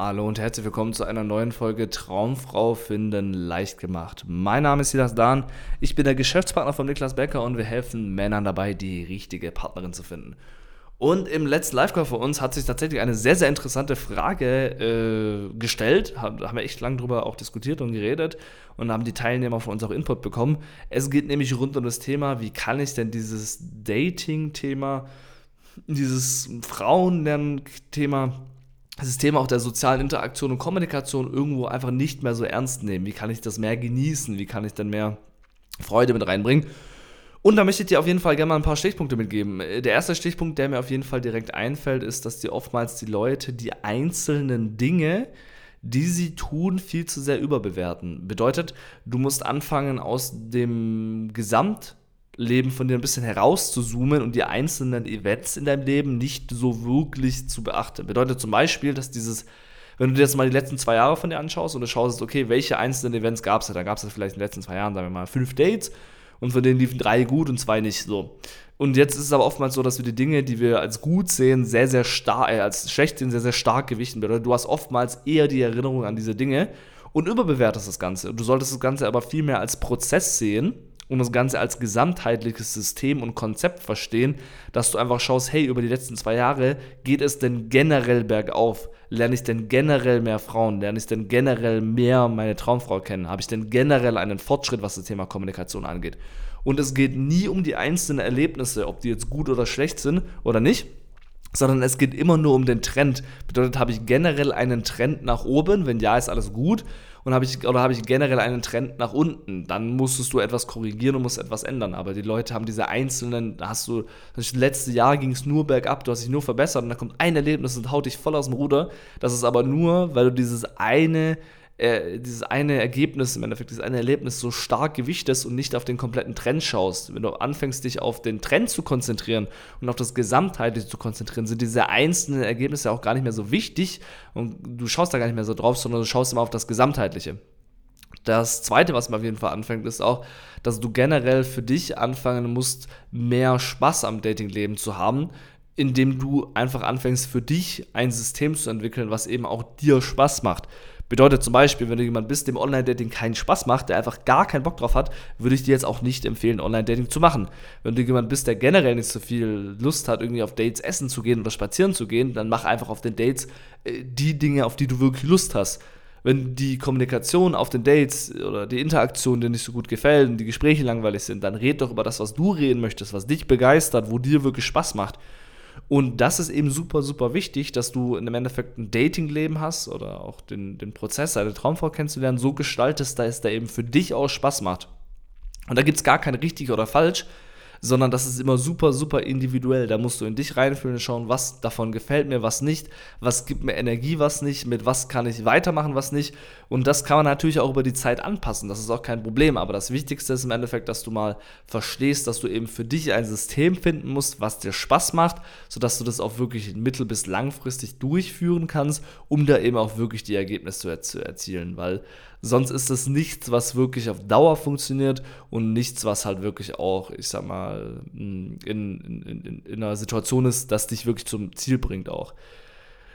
Hallo und herzlich willkommen zu einer neuen Folge Traumfrau finden leicht gemacht. Mein Name ist Silas Dahn, ich bin der Geschäftspartner von Niklas Becker und wir helfen Männern dabei, die richtige Partnerin zu finden. Und im letzten Live-Call von uns hat sich tatsächlich eine sehr, sehr interessante Frage äh, gestellt. Da haben wir echt lange drüber auch diskutiert und geredet und haben die Teilnehmer von uns auch Input bekommen. Es geht nämlich rund um das Thema, wie kann ich denn dieses Dating-Thema, dieses Frauenlernen-Thema das Thema auch der sozialen Interaktion und Kommunikation irgendwo einfach nicht mehr so ernst nehmen. Wie kann ich das mehr genießen? Wie kann ich denn mehr Freude mit reinbringen? Und da möchte ich dir auf jeden Fall gerne mal ein paar Stichpunkte mitgeben. Der erste Stichpunkt, der mir auf jeden Fall direkt einfällt, ist, dass dir oftmals die Leute die einzelnen Dinge, die sie tun, viel zu sehr überbewerten. Bedeutet, du musst anfangen, aus dem Gesamt Leben von dir ein bisschen herauszuzoomen und die einzelnen Events in deinem Leben nicht so wirklich zu beachten. Bedeutet zum Beispiel, dass dieses, wenn du dir jetzt mal die letzten zwei Jahre von dir anschaust und du schaust, okay, welche einzelnen Events gab es da? Da gab es vielleicht in den letzten zwei Jahren, sagen wir mal, fünf Dates und von denen liefen drei gut und zwei nicht so. Und jetzt ist es aber oftmals so, dass wir die Dinge, die wir als gut sehen, sehr, sehr stark, äh, als schlecht sehen, sehr, sehr stark gewichten. Bedeutet, du hast oftmals eher die Erinnerung an diese Dinge und überbewertest das Ganze. Du solltest das Ganze aber viel mehr als Prozess sehen und das Ganze als gesamtheitliches System und Konzept verstehen, dass du einfach schaust, hey, über die letzten zwei Jahre geht es denn generell bergauf? Lerne ich denn generell mehr Frauen? Lerne ich denn generell mehr meine Traumfrau kennen? Habe ich denn generell einen Fortschritt, was das Thema Kommunikation angeht? Und es geht nie um die einzelnen Erlebnisse, ob die jetzt gut oder schlecht sind oder nicht, sondern es geht immer nur um den Trend. Bedeutet, habe ich generell einen Trend nach oben? Wenn ja, ist alles gut und habe ich, oder habe ich generell einen Trend nach unten, dann musstest du etwas korrigieren und musst etwas ändern. Aber die Leute haben diese einzelnen, da hast du, das letzte Jahr ging es nur bergab, du hast dich nur verbessert und da kommt ein Erlebnis und haut dich voll aus dem Ruder. Das ist aber nur, weil du dieses eine äh, dieses eine Ergebnis, im Endeffekt dieses eine Erlebnis so stark gewichtest und nicht auf den kompletten Trend schaust. Wenn du anfängst, dich auf den Trend zu konzentrieren und auf das Gesamtheitliche zu konzentrieren, sind diese einzelnen Ergebnisse auch gar nicht mehr so wichtig und du schaust da gar nicht mehr so drauf, sondern du schaust immer auf das Gesamtheitliche. Das zweite, was man auf jeden Fall anfängt, ist auch, dass du generell für dich anfangen musst, mehr Spaß am Datingleben zu haben, indem du einfach anfängst, für dich ein System zu entwickeln, was eben auch dir Spaß macht. Bedeutet zum Beispiel, wenn du jemand bist, dem Online-Dating keinen Spaß macht, der einfach gar keinen Bock drauf hat, würde ich dir jetzt auch nicht empfehlen, Online-Dating zu machen. Wenn du jemand bist, der generell nicht so viel Lust hat, irgendwie auf Dates essen zu gehen oder spazieren zu gehen, dann mach einfach auf den Dates äh, die Dinge, auf die du wirklich Lust hast. Wenn die Kommunikation auf den Dates oder die Interaktion dir nicht so gut gefällt und die Gespräche langweilig sind, dann red doch über das, was du reden möchtest, was dich begeistert, wo dir wirklich Spaß macht. Und das ist eben super, super wichtig, dass du im Endeffekt ein Dating-Leben hast oder auch den, den Prozess, deine Traumfrau kennenzulernen, so gestaltest, dass es da eben für dich auch Spaß macht. Und da gibt es gar kein richtig oder falsch, sondern das ist immer super, super individuell. Da musst du in dich reinfühlen und schauen, was davon gefällt mir, was nicht, was gibt mir Energie, was nicht, mit was kann ich weitermachen, was nicht. Und das kann man natürlich auch über die Zeit anpassen. Das ist auch kein Problem. Aber das Wichtigste ist im Endeffekt, dass du mal verstehst, dass du eben für dich ein System finden musst, was dir Spaß macht, sodass du das auch wirklich mittel- bis langfristig durchführen kannst, um da eben auch wirklich die Ergebnisse zu erzielen. Weil Sonst ist es nichts, was wirklich auf Dauer funktioniert und nichts, was halt wirklich auch, ich sag mal, in, in, in, in einer Situation ist, das dich wirklich zum Ziel bringt auch.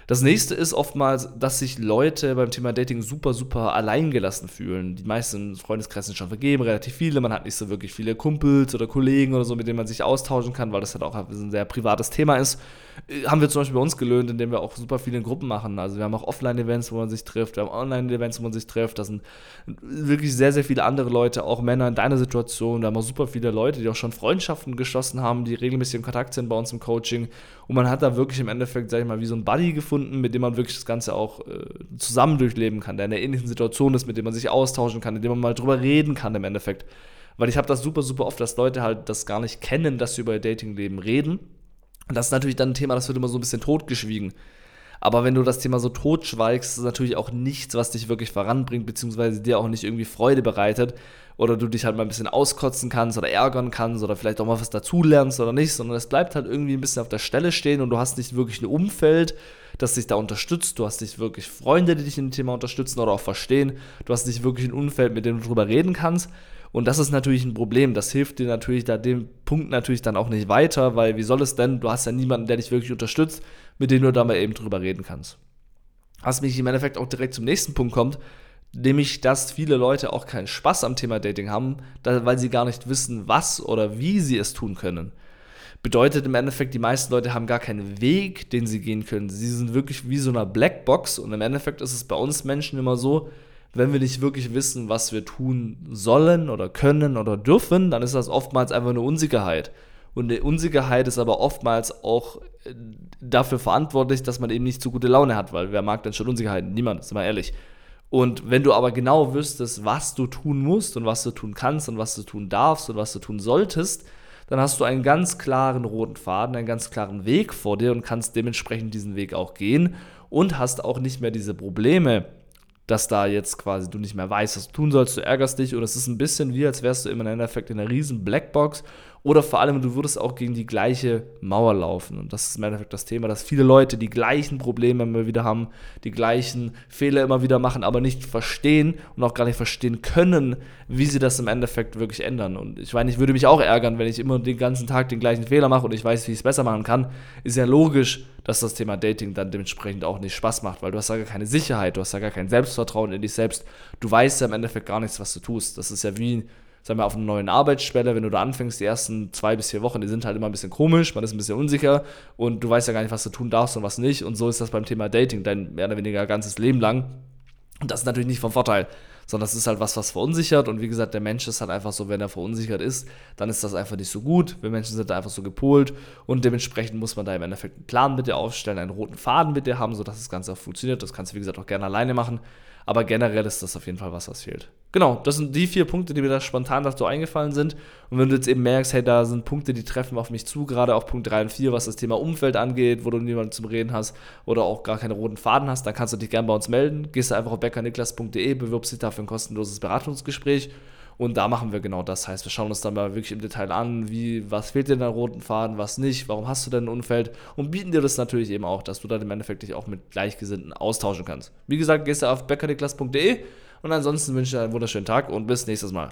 Das nächste ist oftmals, dass sich Leute beim Thema Dating super, super alleingelassen fühlen. Die meisten Freundeskreise sind schon vergeben, relativ viele. Man hat nicht so wirklich viele Kumpels oder Kollegen oder so, mit denen man sich austauschen kann, weil das halt auch ein sehr privates Thema ist. Äh, haben wir zum Beispiel bei uns gelöhnt, indem wir auch super viele Gruppen machen. Also wir haben auch Offline-Events, wo man sich trifft, wir haben Online-Events, wo man sich trifft. Das sind wirklich sehr, sehr viele andere Leute, auch Männer in deiner Situation. Da haben wir super viele Leute, die auch schon Freundschaften geschlossen haben, die regelmäßig in Kontakt sind bei uns im Coaching. Und man hat da wirklich im Endeffekt, sag ich mal, wie so ein Buddy gefunden, mit dem man wirklich das Ganze auch äh, zusammen durchleben kann, der in einer ähnlichen Situation ist, mit dem man sich austauschen kann, in dem man mal drüber reden kann im Endeffekt. Weil ich habe das super, super oft, dass Leute halt das gar nicht kennen, dass sie über ihr Datingleben reden und das ist natürlich dann ein Thema, das wird immer so ein bisschen totgeschwiegen. Aber wenn du das Thema so totschweigst, ist natürlich auch nichts, was dich wirklich voranbringt, beziehungsweise dir auch nicht irgendwie Freude bereitet oder du dich halt mal ein bisschen auskotzen kannst oder ärgern kannst oder vielleicht auch mal was dazulernst oder nicht, sondern es bleibt halt irgendwie ein bisschen auf der Stelle stehen und du hast nicht wirklich ein Umfeld, das dich da unterstützt, du hast nicht wirklich Freunde, die dich in dem Thema unterstützen oder auch verstehen, du hast nicht wirklich ein Umfeld, mit dem du drüber reden kannst und das ist natürlich ein Problem. Das hilft dir natürlich da dem Punkt natürlich dann auch nicht weiter, weil wie soll es denn? Du hast ja niemanden, der dich wirklich unterstützt, mit dem du da mal eben drüber reden kannst. Was mich im Endeffekt auch direkt zum nächsten Punkt kommt, nämlich, dass viele Leute auch keinen Spaß am Thema Dating haben, weil sie gar nicht wissen, was oder wie sie es tun können. Bedeutet im Endeffekt, die meisten Leute haben gar keinen Weg, den sie gehen können. Sie sind wirklich wie so eine Blackbox und im Endeffekt ist es bei uns Menschen immer so, wenn wir nicht wirklich wissen, was wir tun sollen oder können oder dürfen, dann ist das oftmals einfach eine Unsicherheit. Und die Unsicherheit ist aber oftmals auch äh, dafür verantwortlich, dass man eben nicht so gute Laune hat, weil wer mag denn schon Unsicherheit? Niemand, sind wir ehrlich. Und wenn du aber genau wüsstest, was du tun musst und was du tun kannst und was du tun darfst und was du tun solltest, dann hast du einen ganz klaren roten Faden, einen ganz klaren Weg vor dir und kannst dementsprechend diesen Weg auch gehen und hast auch nicht mehr diese Probleme, dass da jetzt quasi du nicht mehr weißt, was du tun sollst, du ärgerst dich und es ist ein bisschen wie, als wärst du im Endeffekt in einer riesen Blackbox oder vor allem, du würdest auch gegen die gleiche Mauer laufen. Und das ist im Endeffekt das Thema, dass viele Leute die gleichen Probleme immer wieder haben, die gleichen Fehler immer wieder machen, aber nicht verstehen und auch gar nicht verstehen können, wie sie das im Endeffekt wirklich ändern. Und ich meine, ich würde mich auch ärgern, wenn ich immer den ganzen Tag den gleichen Fehler mache und ich weiß, wie ich es besser machen kann. Ist ja logisch, dass das Thema Dating dann dementsprechend auch nicht Spaß macht, weil du hast ja gar keine Sicherheit, du hast ja gar kein Selbstvertrauen in dich selbst. Du weißt ja im Endeffekt gar nichts, was du tust. Das ist ja wie sagen wir, auf einer neuen Arbeitsstelle, wenn du da anfängst, die ersten zwei bis vier Wochen, die sind halt immer ein bisschen komisch, man ist ein bisschen unsicher und du weißt ja gar nicht, was du tun darfst und was nicht. Und so ist das beim Thema Dating dein mehr oder weniger ganzes Leben lang. Und das ist natürlich nicht vom Vorteil, sondern das ist halt was, was verunsichert. Und wie gesagt, der Mensch ist halt einfach so, wenn er verunsichert ist, dann ist das einfach nicht so gut. Wir Menschen sind da einfach so gepolt und dementsprechend muss man da im Endeffekt einen Plan mit dir aufstellen, einen roten Faden mit dir haben, sodass das Ganze auch funktioniert. Das kannst du, wie gesagt, auch gerne alleine machen. Aber generell ist das auf jeden Fall was, was fehlt. Genau, das sind die vier Punkte, die mir da spontan dazu eingefallen sind. Und wenn du jetzt eben merkst, hey, da sind Punkte, die treffen auf mich zu, gerade auf Punkt 3 und 4, was das Thema Umfeld angeht, wo du niemanden zum Reden hast oder auch gar keine roten Faden hast, dann kannst du dich gerne bei uns melden. Gehst du einfach auf beckerniklas.de, bewirbst dich dafür ein kostenloses Beratungsgespräch und da machen wir genau das. Heißt, wir schauen uns dann mal wirklich im Detail an, wie, was fehlt dir in deinem roten Faden, was nicht, warum hast du denn ein Umfeld und bieten dir das natürlich eben auch, dass du dann im Endeffekt dich auch mit Gleichgesinnten austauschen kannst. Wie gesagt, gehst du auf beckerdeklass.de und ansonsten wünsche ich dir einen wunderschönen Tag und bis nächstes Mal.